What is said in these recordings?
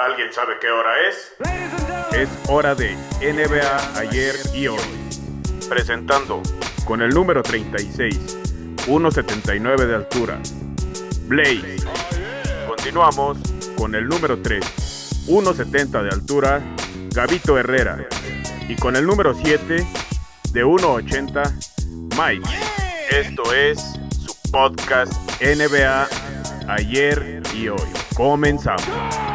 ¿Alguien sabe qué hora es? Es hora de NBA ayer y hoy. Presentando Con el número 36, 1.79 de altura. Blaze. Continuamos Con el número 3, 1.70 de altura. Gabito Herrera. Y con el número 7, de 1.80, Mike. Esto es su podcast NBA ayer y hoy. Comenzamos.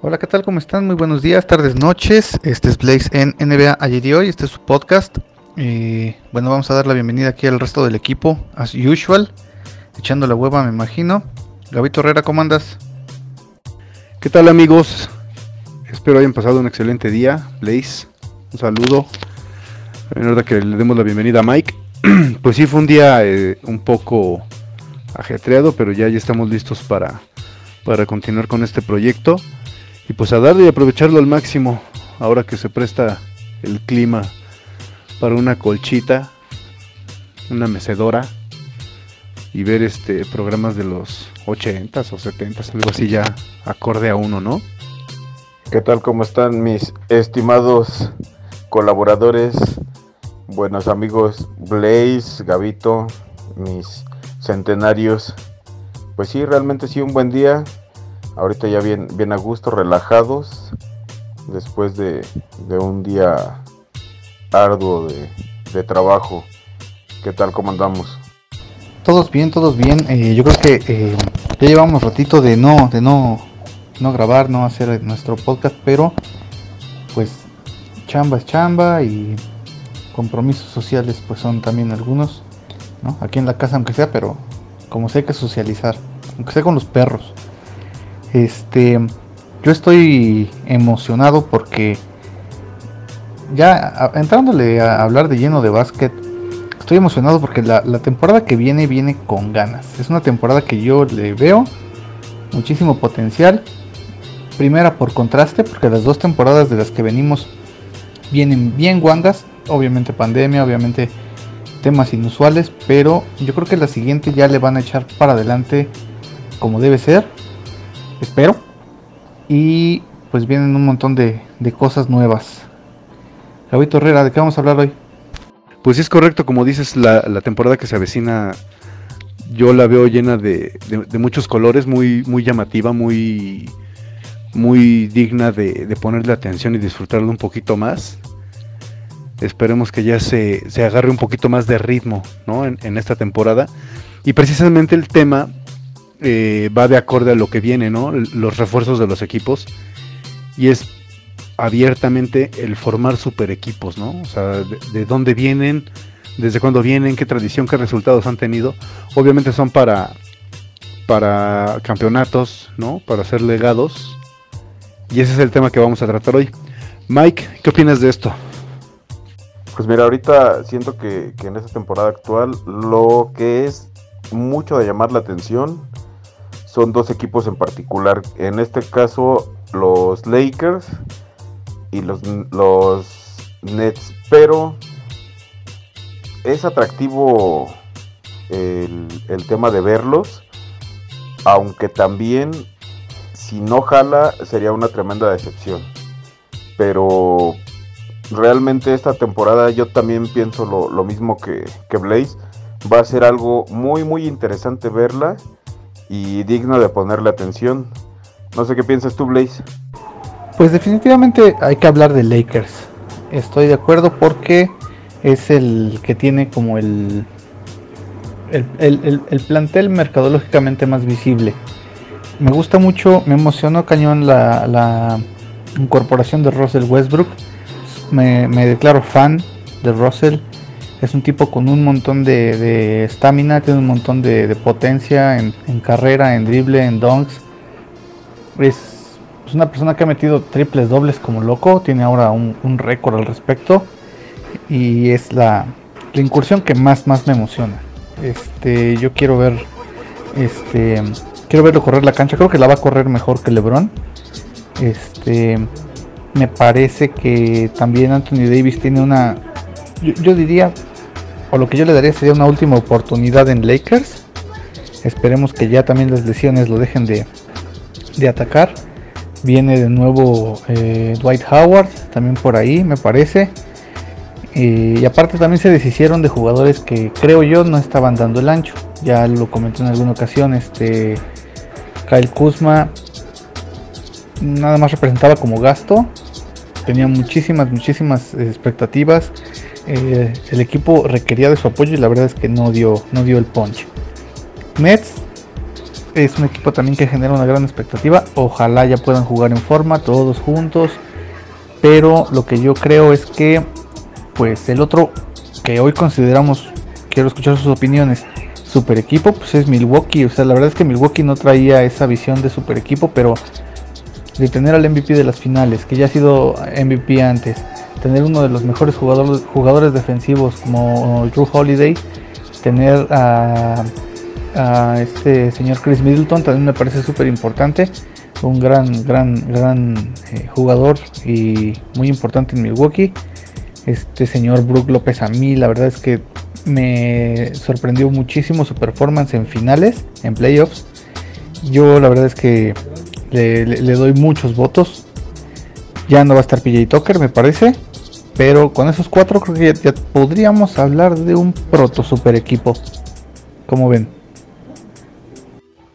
Hola, ¿qué tal? ¿Cómo están? Muy buenos días, tardes, noches. Este es Blaze en NBA ayer y hoy. Este es su podcast. Y bueno, vamos a dar la bienvenida aquí al resto del equipo, as usual. Echando la hueva, me imagino. Gabito Herrera, ¿cómo andas? ¿Qué tal amigos? Espero hayan pasado un excelente día. Blaze, un saludo. En verdad que le demos la bienvenida a Mike. pues sí, fue un día eh, un poco ajetreado, pero ya, ya estamos listos para, para continuar con este proyecto. Y pues a darle y aprovecharlo al máximo, ahora que se presta el clima para una colchita, una mecedora y ver este programas de los 80s o 70s, algo así ya acorde a uno, ¿no? ¿Qué tal? ¿Cómo están mis estimados colaboradores? Buenos amigos Blaze, Gavito, mis centenarios. Pues sí, realmente sí, un buen día. Ahorita ya bien, bien a gusto, relajados. Después de, un día arduo de, trabajo. ¿Qué tal? ¿Cómo andamos? Todos bien, todos bien. Eh, yo creo que eh, ya llevamos ratito de no, de no, no grabar, no hacer nuestro podcast, pero pues chamba es chamba y compromisos sociales pues son también algunos, ¿no? Aquí en la casa aunque sea, pero como sé hay que socializar, aunque sea con los perros. Este, yo estoy emocionado porque ya entrándole a hablar de lleno de básquet, estoy emocionado porque la temporada que viene viene con ganas. Es una temporada que yo le veo muchísimo potencial. Primera por contraste, porque las dos temporadas de las que venimos vienen bien guangas. Obviamente pandemia, obviamente temas inusuales, pero yo creo que la siguiente ya le van a echar para adelante como debe ser. Espero. Y pues vienen un montón de, de cosas nuevas. Gabito Herrera, ¿de qué vamos a hablar hoy? Pues es correcto, como dices, la, la temporada que se avecina, yo la veo llena de, de- de muchos colores, muy, muy llamativa, muy, muy digna de, de ponerle atención y disfrutarla un poquito más. Esperemos que ya se, se agarre un poquito más de ritmo ¿no? en, en esta temporada. Y precisamente el tema eh, va de acorde a lo que viene, ¿no? los refuerzos de los equipos. Y es abiertamente el formar super equipos, ¿no? O sea, de, de dónde vienen, desde cuándo vienen, qué tradición, qué resultados han tenido. Obviamente son para, para campeonatos, ¿no? Para ser legados. Y ese es el tema que vamos a tratar hoy. Mike, ¿qué opinas de esto? Pues mira, ahorita siento que en esta temporada actual lo que es mucho de llamar la atención son dos equipos en particular. En este caso, los Lakers y los, los Nets. Pero es atractivo el, tema de verlos. Aunque también, si no jala, sería una tremenda decepción. Pero realmente esta temporada yo también pienso lo, lo mismo que, que Blaze. Va a ser algo muy muy interesante verla y digno de ponerle atención. No sé qué piensas tú, Blaze. Pues definitivamente hay que hablar de Lakers. Estoy de acuerdo porque es el que tiene como el, el, el- el- el plantel mercadológicamente más visible. Me gusta mucho, me emocionó cañón la, la incorporación de Russell Westbrook. Me, me declaro fan de Russell. Es un tipo con un montón de estamina, tiene un montón de, de potencia en, en carrera, en drible, en dunks. Es es una persona que ha metido triples dobles como loco, tiene ahora un, un récord al respecto y es la, la incursión que más más me emociona. Este, yo quiero ver este quiero verlo correr la cancha, creo que la va a correr mejor que LeBron. Este me parece que también Anthony Davis tiene una yo diría o lo que yo le daría sería una última oportunidad en Lakers Esperemos que ya también las lesiones lo dejen de, de atacar. Viene de nuevo eh, Dwight Howard, también por ahí, me parece. y aparte también se deshicieron de jugadores que creo yo no estaban dando el ancho. Ya lo comenté en alguna ocasión. Este Kyle Kuzma nada más representaba como gasto. Tenía muchísimas, muchísimas expectativas. Eh, el equipo requería de su apoyo y la verdad es que no dio, no dio el punch. Mets es un equipo también que genera una gran expectativa. Ojalá ya puedan jugar en forma todos juntos. Pero lo que yo creo es que, pues el otro que hoy consideramos, quiero escuchar sus opiniones, super equipo, pues es Milwaukee. O sea, la verdad es que Milwaukee no traía esa visión de super equipo, pero de tener al MVP de las finales, que ya ha sido MVP antes, tener uno de los mejores jugadores, jugadores defensivos como Drew Holiday, tener a, este señor Chris Middleton también me parece súper importante, un gran, gran, gran eh, jugador y muy importante en Milwaukee. Este señor Brook López a mí, la verdad es que me sorprendió muchísimo su performance en finales, en playoffs. Yo la verdad es que le, doy muchos votos. Ya no va a estar PJ Tucker, me parece. Pero con esos cuatro creo que ya, podríamos hablar de un proto super equipo. como ven?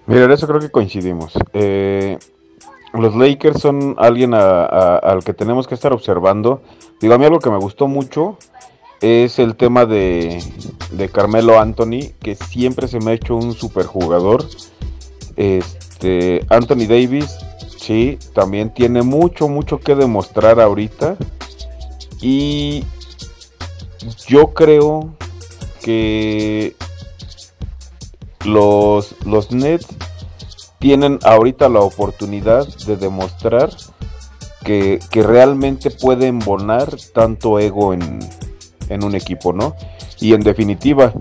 Mira, eso creo que coincidimos. Eh, los Lakers son alguien al que tenemos que estar observando. Digo, a mí algo que me gustó mucho es el tema de, de Carmelo Anthony, que siempre se me ha hecho un super jugador. Este, Anthony Davis, sí, también tiene mucho, mucho que demostrar ahorita. Y yo creo que los, los Nets tienen ahorita la oportunidad de demostrar que, realmente pueden bonar tanto ego en, en, un equipo, ¿no? Y en definitiva,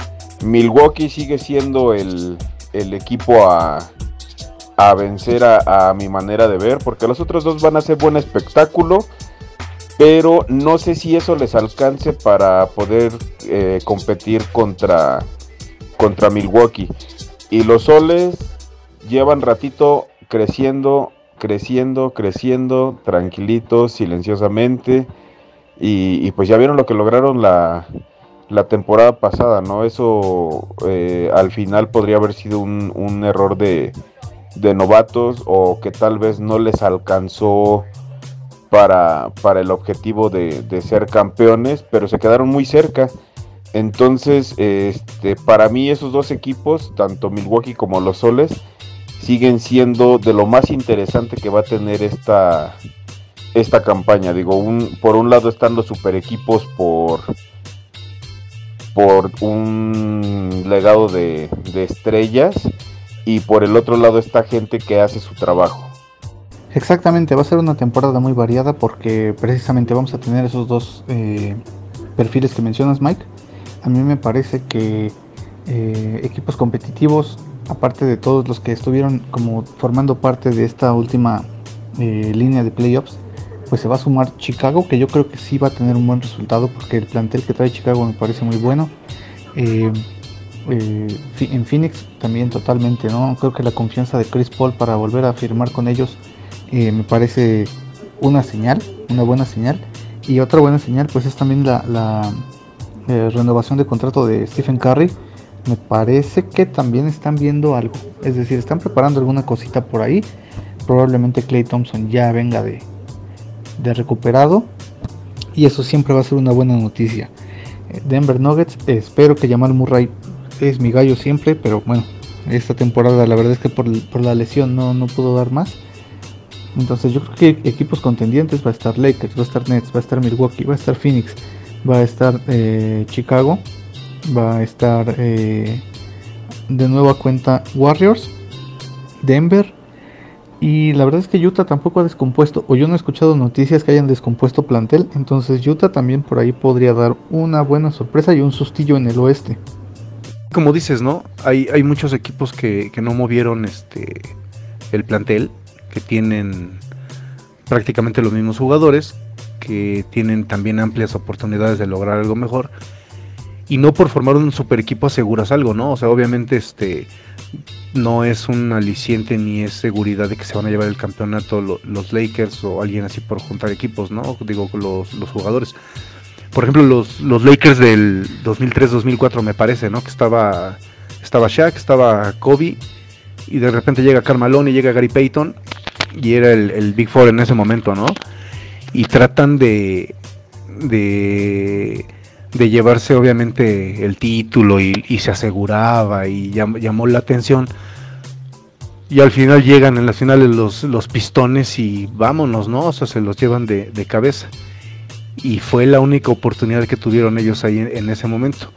Milwaukee sigue siendo el, el equipo a, a vencer a, mi manera de ver, porque los otros dos van a ser buen espectáculo, pero no sé si eso les alcance para poder eh, competir contra, contra Milwaukee. Y los soles llevan ratito creciendo, creciendo, creciendo, tranquilitos, silenciosamente. Y, pues ya vieron lo que lograron la, la temporada pasada, ¿no? Eso eh, al final podría haber sido un, un error de, de novatos o que tal vez no les alcanzó para, para el objetivo de, ser campeones, pero se quedaron muy cerca. Entonces, este, para mí esos dos equipos, tanto Milwaukee como los Soles, siguen siendo de lo más interesante que va a tener esta, esta campaña. Digo, un, por un lado están los super equipos por, por un legado de, de estrellas y por el otro lado está gente que hace su trabajo. Exactamente, va a ser una temporada muy variada porque precisamente vamos a tener esos dos eh, perfiles que mencionas Mike. A mí me parece que eh, equipos competitivos, aparte de todos los que estuvieron como formando parte de esta última eh, línea de playoffs, pues se va a sumar Chicago, que yo creo que sí va a tener un buen resultado porque el plantel que trae Chicago me parece muy bueno. En Phoenix también totalmente, ¿no? Creo que la confianza de Chris Paul para volver a firmar con ellos eh, me parece una señal, una buena señal. Y otra buena señal pues es también la, eh, renovación de contrato de Stephen Curry. Me parece que también están viendo algo, es decir, están preparando alguna cosita por ahí. Probablemente Clay Thompson ya venga de, de recuperado y eso siempre va a ser una buena noticia. Denver Nuggets, espero que Jamal Murray es mi gallo siempre, pero bueno, esta temporada la verdad es que por, la lesión no, no pudo dar más. Entonces yo creo que equipos contendientes va a estar Lakers, va a estar Nets, va a estar Milwaukee, va a estar Phoenix, va a estar eh, Chicago, va a estar eh, de nueva cuenta Warriors, Denver y la verdad es que Utah tampoco ha descompuesto o yo no he escuchado noticias que hayan descompuesto plantel, entonces Utah también por ahí podría dar una buena sorpresa y un sustillo en el oeste como dices, ¿no? Hay, hay muchos equipos que, no movieron este el plantel, que tienen prácticamente los mismos jugadores, que tienen también amplias oportunidades de lograr algo mejor. Y no por formar un super equipo aseguras algo, ¿no? O sea, obviamente este no es un aliciente ni es seguridad de que se van a llevar el campeonato los Lakers o alguien así por juntar equipos, ¿no? Digo, los, los jugadores. Por ejemplo, los, los Lakers del 2003-2004 me parece, ¿no? Que estaba, estaba Shaq, estaba Kobe y de repente llega Carmelo y llega Gary Payton y era el, Big Four en ese momento, ¿no? Y tratan de, de, de llevarse obviamente el título y, se aseguraba y llamó la atención. Y al final llegan en las finales los, los pistones y vámonos, ¿no? O sea, se los llevan de, de cabeza. Y fue la única oportunidad que tuvieron ellos ahí en, ese momento.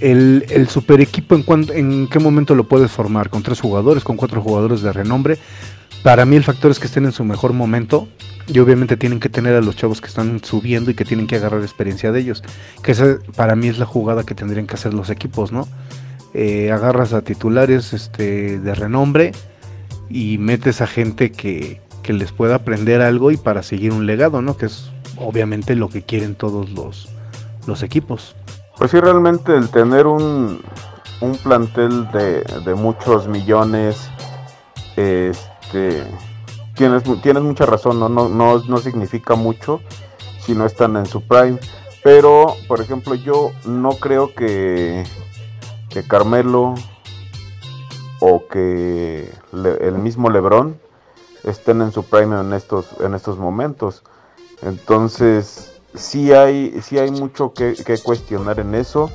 El, el, super equipo, ¿en, ¿en qué momento lo puedes formar? ¿Con tres jugadores, con cuatro jugadores de renombre? Para mí el factor es que estén en su mejor momento y obviamente tienen que tener a los chavos que están subiendo y que tienen que agarrar experiencia de ellos. Que esa para mí es la jugada que tendrían que hacer los equipos, ¿no? Eh, agarras a titulares este, de renombre y metes a gente que, que, les pueda aprender algo y para seguir un legado, ¿no? Que es obviamente lo que quieren todos los, los equipos. Pues sí, realmente el tener un, un plantel de, de muchos millones, este tienes, tienes mucha razón, ¿no? No, no, significa mucho si no están en su prime. Pero, por ejemplo, yo no creo que, que Carmelo o que el mismo Lebron estén en su prime en estos, en estos momentos. Entonces, sí hay, sí hay mucho que, cuestionar en eso.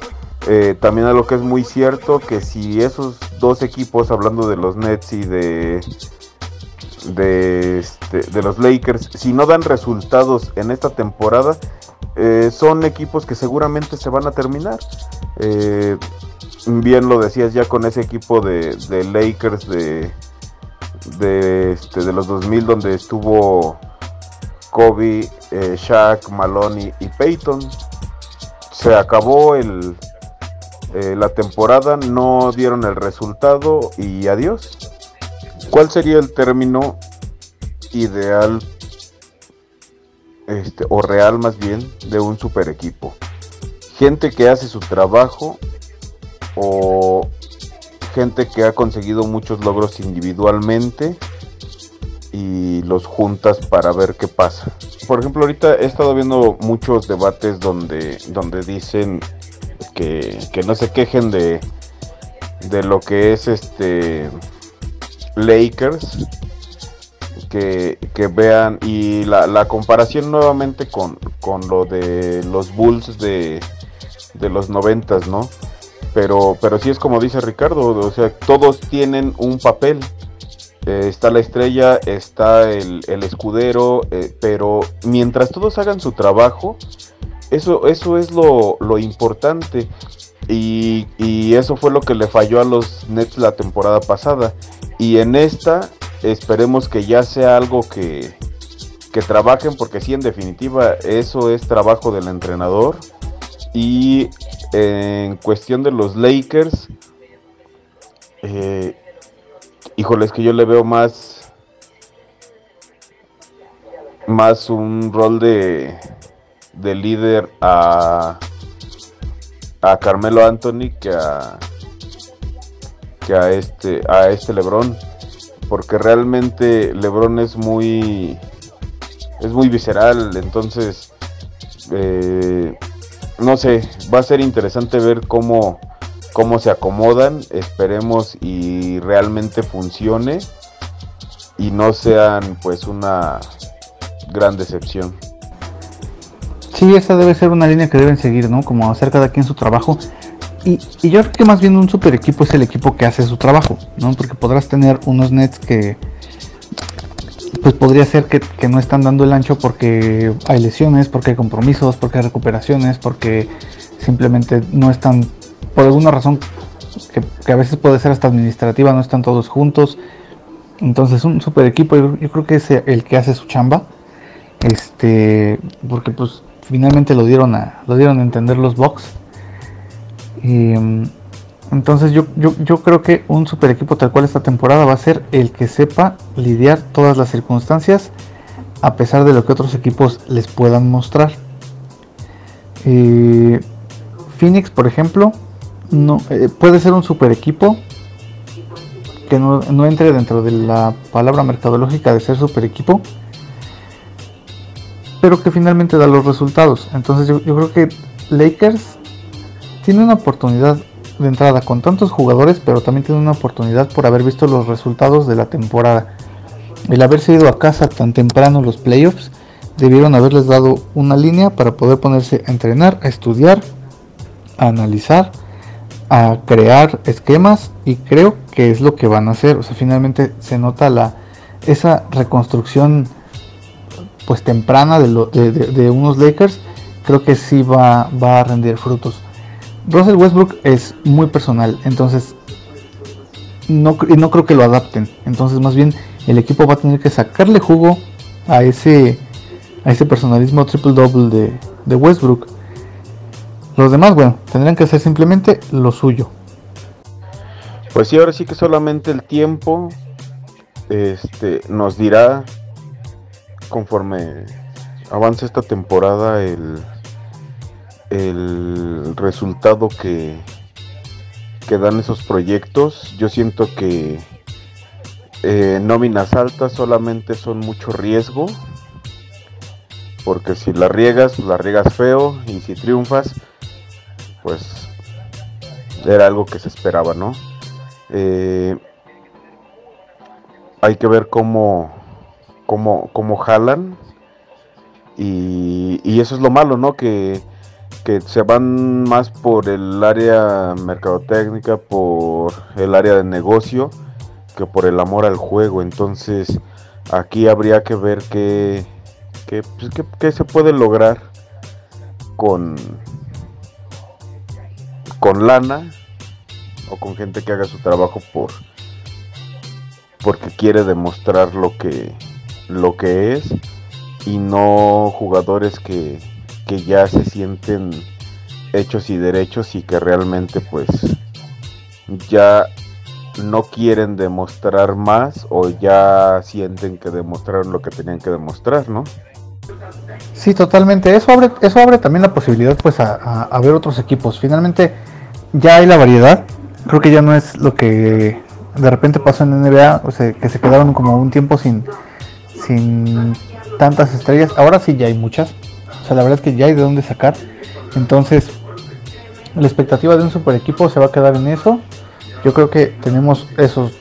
Eh, también algo que es muy cierto, que si esos dos equipos, hablando de los Nets y de, de, este, de los Lakers, si no dan resultados en esta temporada, eh, son equipos que seguramente se van a terminar. Eh, bien lo decías ya con ese equipo de, Lakers de, de, este, de los 2000 donde estuvo Kobe, eh, Shaq, Maloney y Peyton. Se acabó el, la temporada, no dieron el resultado y adiós. ¿Cuál sería el término ideal este, o real más bien de un super equipo? Gente que hace su trabajo o gente que ha conseguido muchos logros individualmente y los juntas para ver qué pasa. Por ejemplo, ahorita he estado viendo muchos debates donde, donde dicen que, que no se quejen de, de lo que es este Lakers que, vean y la, comparación nuevamente con, lo de los Bulls de, de los noventas, ¿no? Pero, pero sí es como dice Ricardo, o sea, todos tienen un papel. Eh, está la estrella, está el, escudero, eh, pero mientras todos hagan su trabajo, eso, eso es lo, lo importante. Y, y, eso fue lo que le falló a los Nets la temporada pasada. Y en esta esperemos que ya sea algo que, que trabajen, porque sí, en definitiva, eso es trabajo del entrenador. Y en cuestión de los Lakers, eh, híjole, es que yo le veo más, más un rol de, de líder a, a Carmelo Anthony que a, que a este, a este Lebron. Porque realmente Lebron es muy. es muy visceral. Entonces. Eh, no sé. Va a ser interesante ver cómo. Cómo se acomodan. Esperemos y realmente funcione. Y no sean pues una gran decepción. Sí, esa debe ser una línea que deben seguir, ¿no? Como hacer cada quien su trabajo y, yo creo que más bien un super equipo es el equipo que hace su trabajo, ¿no? Porque podrás tener unos nets que pues podría ser que, no están dando el ancho porque hay lesiones, porque hay compromisos, porque hay recuperaciones, porque simplemente no están, por alguna razón que, a veces puede ser hasta administrativa, no están todos juntos. Entonces un super equipo yo, yo, creo que es el que hace su chamba. Este, porque pues finalmente lo dieron a, lo dieron a entender los box entonces yo, yo, creo que un super equipo tal cual esta temporada va a ser el que sepa lidiar todas las circunstancias a pesar de lo que otros equipos les puedan mostrar. Phoenix, por ejemplo, no, eh, puede ser un super equipo que no, no entre dentro de la palabra mercadológica de ser super equipo, pero que finalmente da los resultados. Entonces yo, yo creo que Lakers tiene una oportunidad de entrada con tantos jugadores, pero también tiene una oportunidad por haber visto los resultados de la temporada. El haberse ido a casa tan temprano los playoffs, debieron haberles dado una línea para poder ponerse a entrenar, a estudiar, a analizar, a crear esquemas y creo que es lo que van a hacer. O sea, finalmente se nota la esa reconstrucción pues temprana de, lo- de- unos Lakers, creo que sí va, va a rendir frutos. Russell Westbrook es muy personal, entonces no, no creo que lo adapten. Entonces más bien el equipo va a tener que sacarle jugo a ese, a ese personalismo triple double de, de Westbrook. Los demás, bueno, tendrán que hacer simplemente lo suyo. Pues sí, ahora sí que solamente el tiempo este, nos dirá conforme avance esta temporada el, el resultado que, que dan esos proyectos. Yo siento que eh, nóminas altas solamente son mucho riesgo. Porque si la riegas, pues la riegas feo. Y si triunfas, pues era algo que se esperaba, ¿no? Eh, hay que ver cómo, cómo, cómo jalan. Y, y eso es lo malo, ¿no? Que, que se van más por el área mercadotecnia, por el área de negocio, que por el amor al juego. Entonces, aquí habría que ver qué, qué, pues, qué se puede lograr con, con lana o con gente que haga su trabajo por porque quiere demostrar lo que lo que es y no jugadores que, que ya se sienten hechos y derechos y que realmente pues ya no quieren demostrar más o ya sienten que demostraron lo que tenían que demostrar, ¿no? Sí, totalmente. Eso abre, eso abre también la posibilidad pues a, a- ver otros equipos. Finalmente ya hay la variedad. Creo que ya no es lo que de repente pasó en NBA, o sea, que se quedaron como un tiempo sin, sin tantas estrellas. Ahora sí ya hay muchas. O sea, la verdad es que ya hay de dónde sacar. Entonces, la expectativa de un super equipo se va a quedar en eso. Yo creo que tenemos esos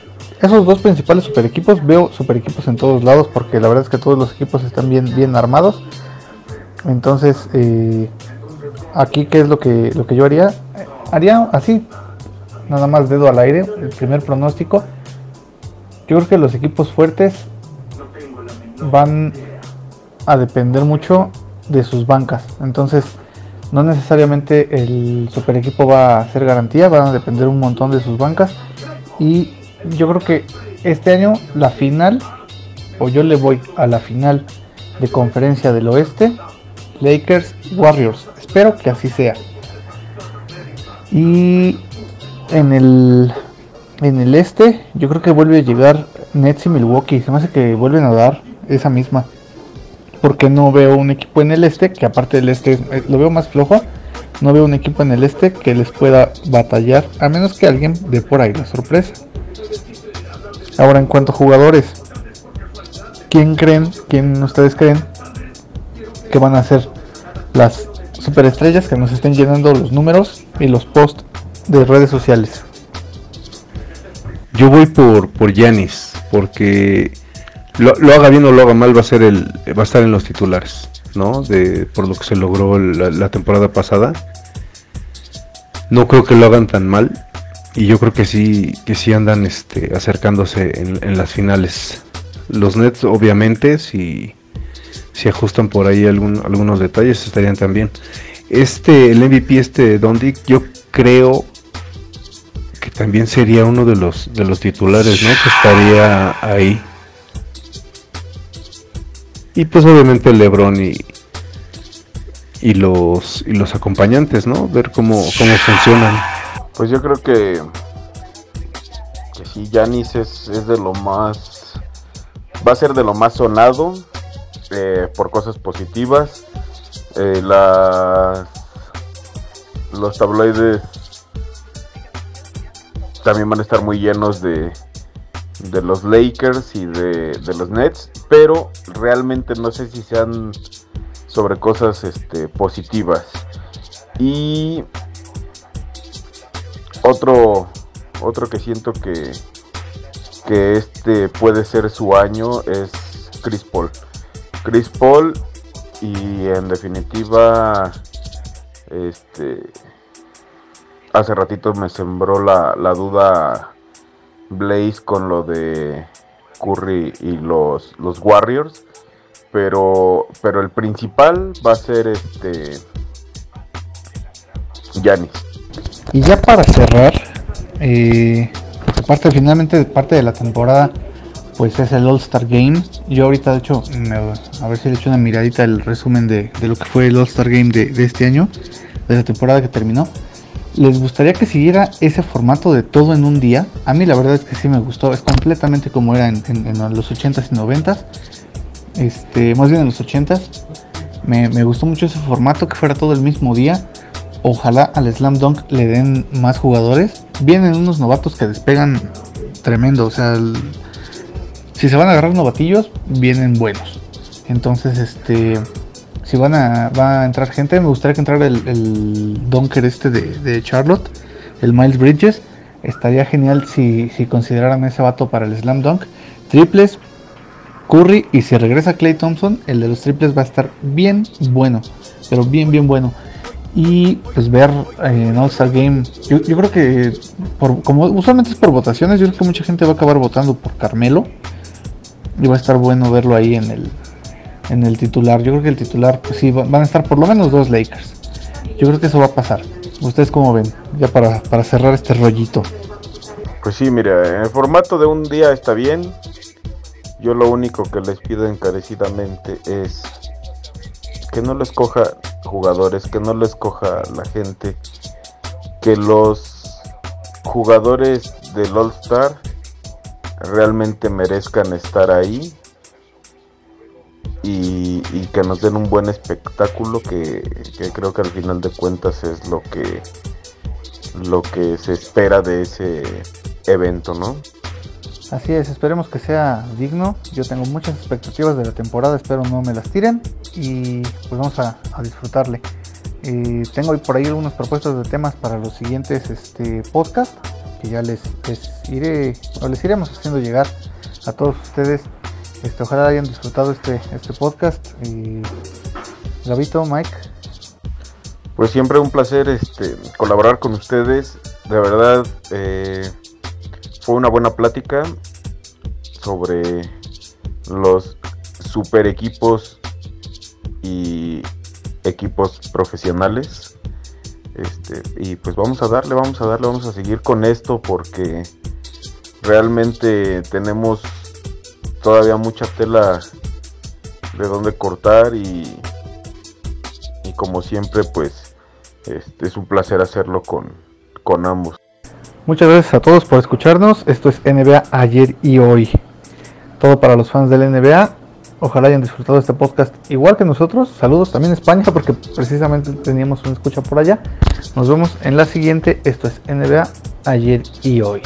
esos dos principales super equipos. Veo super equipos en todos lados porque la verdad es que todos los equipos están bien bien armados. Entonces, eh, aquí qué es lo que lo que yo haría? Haría así, nada más dedo al aire, el primer pronóstico. Yo creo que los equipos fuertes van a depender mucho de sus bancas. Entonces, no necesariamente el super equipo va a ser garantía, van a depender un montón de sus bancas. Y yo creo que este año la final, o yo le voy a la final de conferencia del oeste, Lakers Warriors. Espero que así sea. Y en el en el este, yo creo que vuelve a llegar Nets y Milwaukee. Se me hace que vuelven a dar esa misma. Porque no veo un equipo en el este, que aparte del este eh, lo veo más flojo. No veo un equipo en el este que les pueda batallar, a menos que alguien dé por ahí la sorpresa. Ahora en cuanto a jugadores, ¿quién creen, quién ustedes creen que van a ser las superestrellas que nos estén llenando los números y los posts de redes sociales? Yo voy por por Giannis, porque lo, lo haga bien o lo haga mal va a ser el va a estar en los titulares, ¿no? De por lo que se logró la, temporada pasada. No creo que lo hagan tan mal y yo creo que sí que sí andan este acercándose en, en las finales. Los Nets obviamente si si ajustan por ahí algún- algunos detalles estarían también. Este el MVP este Dondic yo creo que también sería uno de los de los titulares, ¿no? Que estaría ahí. Y pues obviamente LeBron y y los y los acompañantes, ¿no? Ver cómo cómo funcionan. Pues yo creo que, que sí, Yanis es, es de lo más. Va a ser de lo más sonado eh, por cosas positivas. Eh, los tabloides también van a estar muy llenos de, de los Lakers y de, de los Nets, pero realmente no sé si sean sobre cosas este, positivas. Y otro, otro que siento que, que este puede ser su año es Chris Paul. Chris Paul y en definitiva este hace ratito me sembró la, la duda Blaze con lo de Curry y los, los Warriors pero pero el principal va a ser este Giannis. Y ya para cerrar, eh, porque parte finalmente parte de la temporada, pues es el All Star Game. Yo ahorita de hecho, a ver si le echo una miradita al resumen de, de lo que fue el All Star Game de, de este año, de la temporada que terminó. ¿Les gustaría que siguiera ese formato de todo en un día? A mí la verdad es que sí me gustó, es completamente como era en, en- los 80s y 90s, este, más bien en los 80s. Me, me gustó mucho ese formato, que fuera todo el mismo día. Ojalá al Slam Dunk le den más jugadores. Vienen unos novatos que despegan tremendo. O sea, si se van a agarrar novatillos, vienen buenos. Entonces, este, si van a, va a entrar gente, me gustaría que entrara el, el Dunker este de, Charlotte, el Miles Bridges. Estaría genial si, si consideraran ese vato para el Slam Dunk. Triples, Curry y si regresa Clay Thompson, el de los triples va a estar bien bueno, pero bien, bien bueno. Y pues ver eh, en All Star Game, yo, creo que como usualmente es por votaciones, yo creo que mucha gente va a acabar votando por Carmelo. Y va a estar bueno verlo ahí en el, en el titular. Yo creo que el titular, pues sí, va- van a estar por lo menos dos Lakers. Yo creo que eso va a pasar. ¿Ustedes cómo ven? Ya para, para cerrar este rollito. Pues sí, mira, el formato de un día está bien. Yo lo único que les pido encarecidamente es que no lo escoja jugadores, que no lo escoja la gente, que los jugadores del All Star realmente merezcan estar ahí y, que nos den un buen espectáculo que, creo que al final de cuentas es lo que lo que se espera de ese evento, ¿no? Así es, esperemos que sea digno. Yo tengo muchas expectativas de la temporada, espero no me las tiren y pues vamos a, disfrutarle. Eh, tengo por ahí algunas propuestas de temas para los siguientes este, podcast que ya les, iré o les iremos haciendo llegar a todos ustedes. Este, ojalá hayan disfrutado este, este podcast. Y Gabito, Mike, Pues siempre un placer este, colaborar con ustedes. De verdad, eh, fue una buena plática sobre los super equipos y equipos profesionales. Este, y pues vamos a darle, vamos a darle, vamos a seguir con esto porque realmente tenemos todavía mucha tela de donde cortar y, y como siempre pues este, es un placer hacerlo con, con ambos. Muchas gracias a todos por escucharnos. Esto es NBA ayer y hoy. Todo para los fans del NBA. Ojalá hayan disfrutado este podcast igual que nosotros. Saludos también a España porque precisamente teníamos una escucha por allá. Nos vemos en la siguiente. Esto es NBA ayer y hoy.